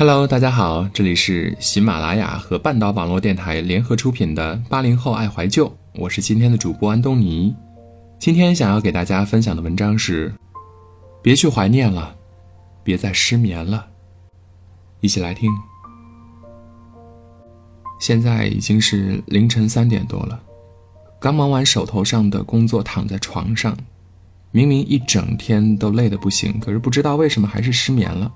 Hello，大家好，这里是喜马拉雅和半岛网络电台联合出品的八零后爱怀旧，我是今天的主播安东尼。今天想要给大家分享的文章是：别去怀念了，别再失眠了。一起来听。现在已经是凌晨三点多了，刚忙完手头上的工作，躺在床上，明明一整天都累得不行，可是不知道为什么还是失眠了。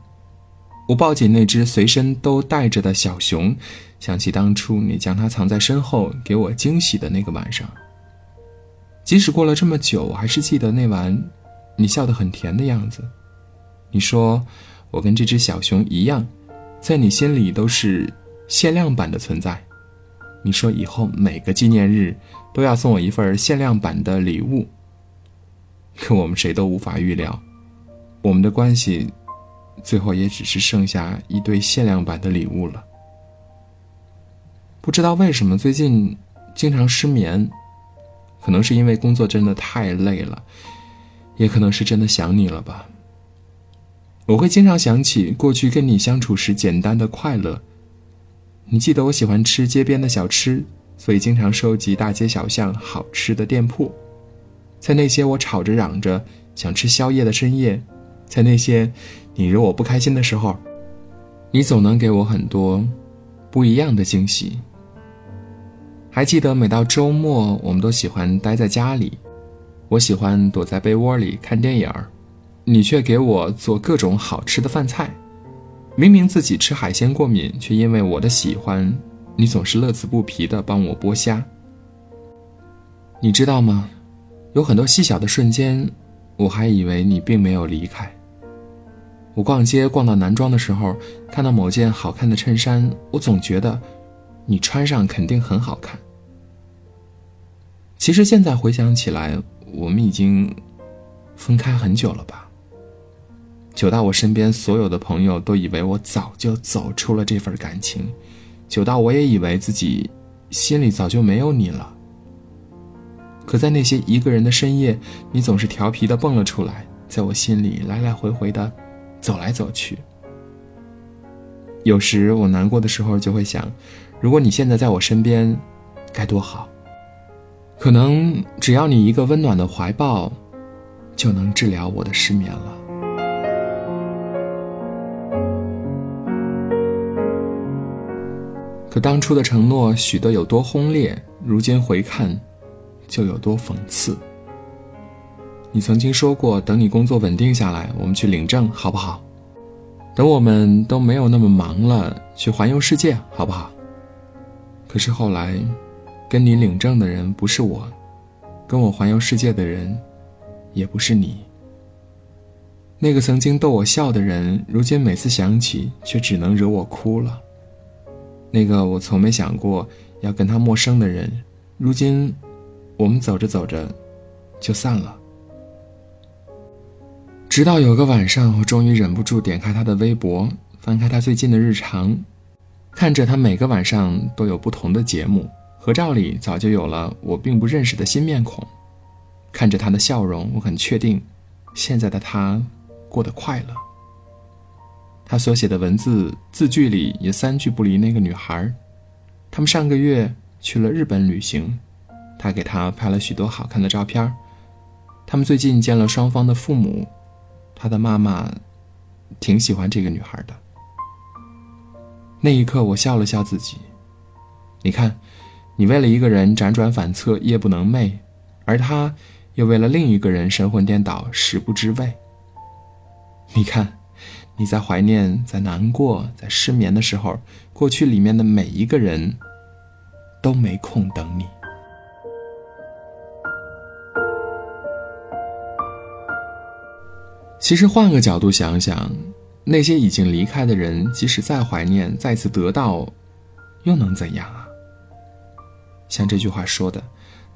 我抱紧那只随身都带着的小熊，想起当初你将它藏在身后给我惊喜的那个晚上。即使过了这么久，我还是记得那晚，你笑得很甜的样子。你说我跟这只小熊一样，在你心里都是限量版的存在。你说以后每个纪念日都要送我一份限量版的礼物。可我们谁都无法预料，我们的关系。最后也只是剩下一堆限量版的礼物了。不知道为什么最近经常失眠，可能是因为工作真的太累了，也可能是真的想你了吧。我会经常想起过去跟你相处时简单的快乐。你记得我喜欢吃街边的小吃，所以经常收集大街小巷好吃的店铺，在那些我吵着嚷着想吃宵夜的深夜。在那些你惹我不开心的时候，你总能给我很多不一样的惊喜。还记得每到周末，我们都喜欢待在家里，我喜欢躲在被窝里看电影儿，你却给我做各种好吃的饭菜。明明自己吃海鲜过敏，却因为我的喜欢，你总是乐此不疲地帮我剥虾。你知道吗？有很多细小的瞬间，我还以为你并没有离开。我逛街逛到男装的时候，看到某件好看的衬衫，我总觉得，你穿上肯定很好看。其实现在回想起来，我们已经分开很久了吧？久到我身边所有的朋友都以为我早就走出了这份感情，久到我也以为自己心里早就没有你了。可在那些一个人的深夜，你总是调皮的蹦了出来，在我心里来来回回的。走来走去，有时我难过的时候就会想，如果你现在在我身边，该多好。可能只要你一个温暖的怀抱，就能治疗我的失眠了。可当初的承诺许得有多轰烈，如今回看，就有多讽刺。你曾经说过，等你工作稳定下来，我们去领证，好不好？等我们都没有那么忙了，去环游世界，好不好？可是后来，跟你领证的人不是我，跟我环游世界的人，也不是你。那个曾经逗我笑的人，如今每次想起，却只能惹我哭了。那个我从没想过要跟他陌生的人，如今，我们走着走着，就散了。直到有个晚上，我终于忍不住点开他的微博，翻开他最近的日常，看着他每个晚上都有不同的节目，合照里早就有了我并不认识的新面孔。看着他的笑容，我很确定，现在的他过得快乐。他所写的文字字句里也三句不离那个女孩。他们上个月去了日本旅行，他给她拍了许多好看的照片。他们最近见了双方的父母。他的妈妈挺喜欢这个女孩的。那一刻，我笑了笑自己。你看，你为了一个人辗转反侧，夜不能寐，而他又为了另一个人神魂颠倒，食不知味。你看，你在怀念、在难过、在失眠的时候，过去里面的每一个人都没空等你。其实换个角度想想，那些已经离开的人，即使再怀念，再次得到，又能怎样啊？像这句话说的，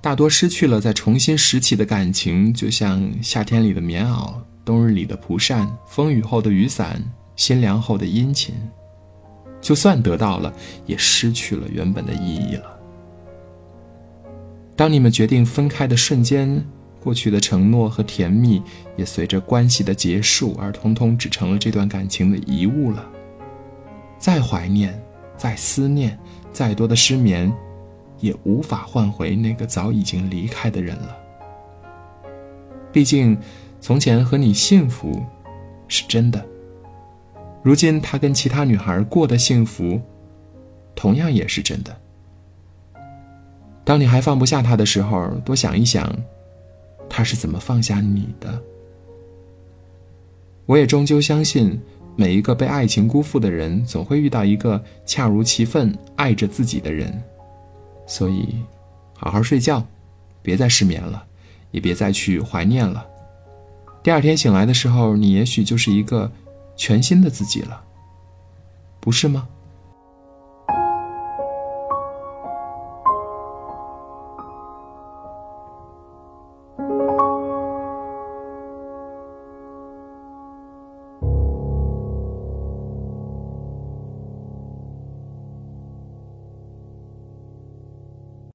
大多失去了再重新拾起的感情，就像夏天里的棉袄，冬日里的蒲扇，风雨后的雨伞，心凉后的殷勤，就算得到了，也失去了原本的意义了。当你们决定分开的瞬间。过去的承诺和甜蜜，也随着关系的结束而通通只成了这段感情的遗物了。再怀念，再思念，再多的失眠，也无法换回那个早已经离开的人了。毕竟，从前和你幸福，是真的。如今他跟其他女孩过的幸福，同样也是真的。当你还放不下他的时候，多想一想，他是怎么放下你的。我也终究相信，每一个被爱情辜负的人，总会遇到一个恰如其分爱着自己的人。所以，好好睡觉，别再失眠了，也别再去怀念了。第二天醒来的时候，你也许就是一个全新的自己了，不是吗？